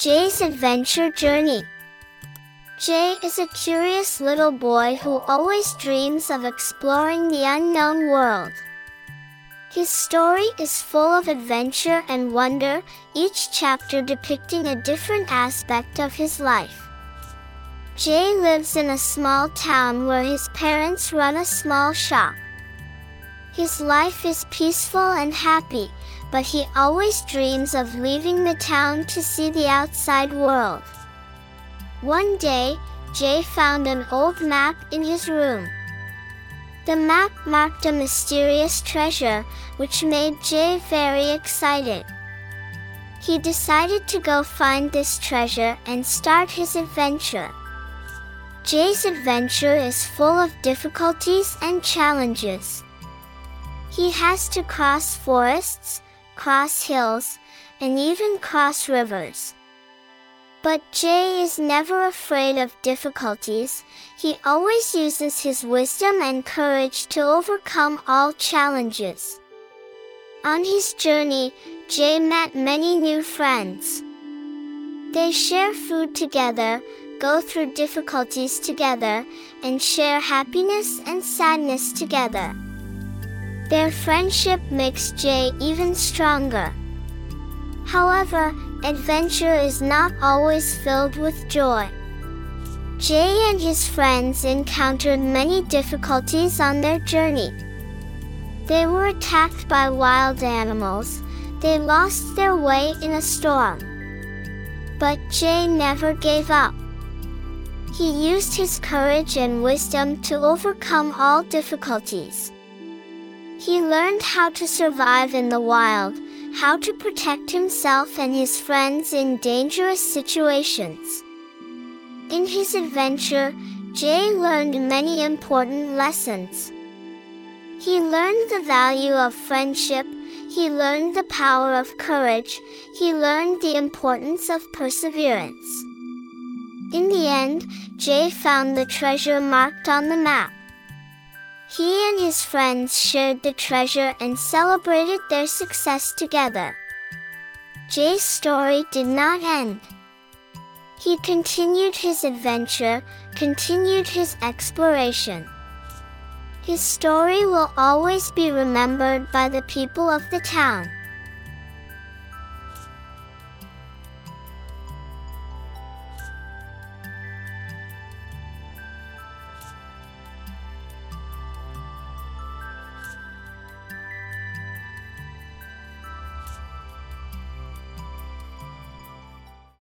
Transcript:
Jay's Adventure Journey Jay is a curious little boy who always dreams of exploring the unknown world. His story is full of adventure and wonder, each chapter depicting a different aspect of his life. Jay lives in a small town where his parents run a small shop. His life is peaceful and happy, but he always dreams of leaving the town to see the outside world. One day, Jay found an old map in his room. The map marked a mysterious treasure, which made Jay very excited. He decided to go find this treasure and start his adventure. Jay's adventure is full of difficulties and challenges. He has to cross forests, cross hills, and even cross rivers. But Jay is never afraid of difficulties, he always uses his wisdom and courage to overcome all challenges. On his journey, Jay met many new friends. They share food together, go through difficulties together, and share happiness and sadness together. Their friendship makes Jay even stronger. However, adventure is not always filled with joy. Jay and his friends encountered many difficulties on their journey. They were attacked by wild animals, they lost their way in a storm. But Jay never gave up. He used his courage and wisdom to overcome all difficulties. He learned how to survive in the wild, how to protect himself and his friends in dangerous situations. In his adventure, Jay learned many important lessons. He learned the value of friendship, he learned the power of courage, he learned the importance of perseverance. In the end, Jay found the treasure marked on the map. He and his friends shared the treasure and celebrated their success together. Jay's story did not end. He continued his adventure, continued his exploration. His story will always be remembered by the people of the town.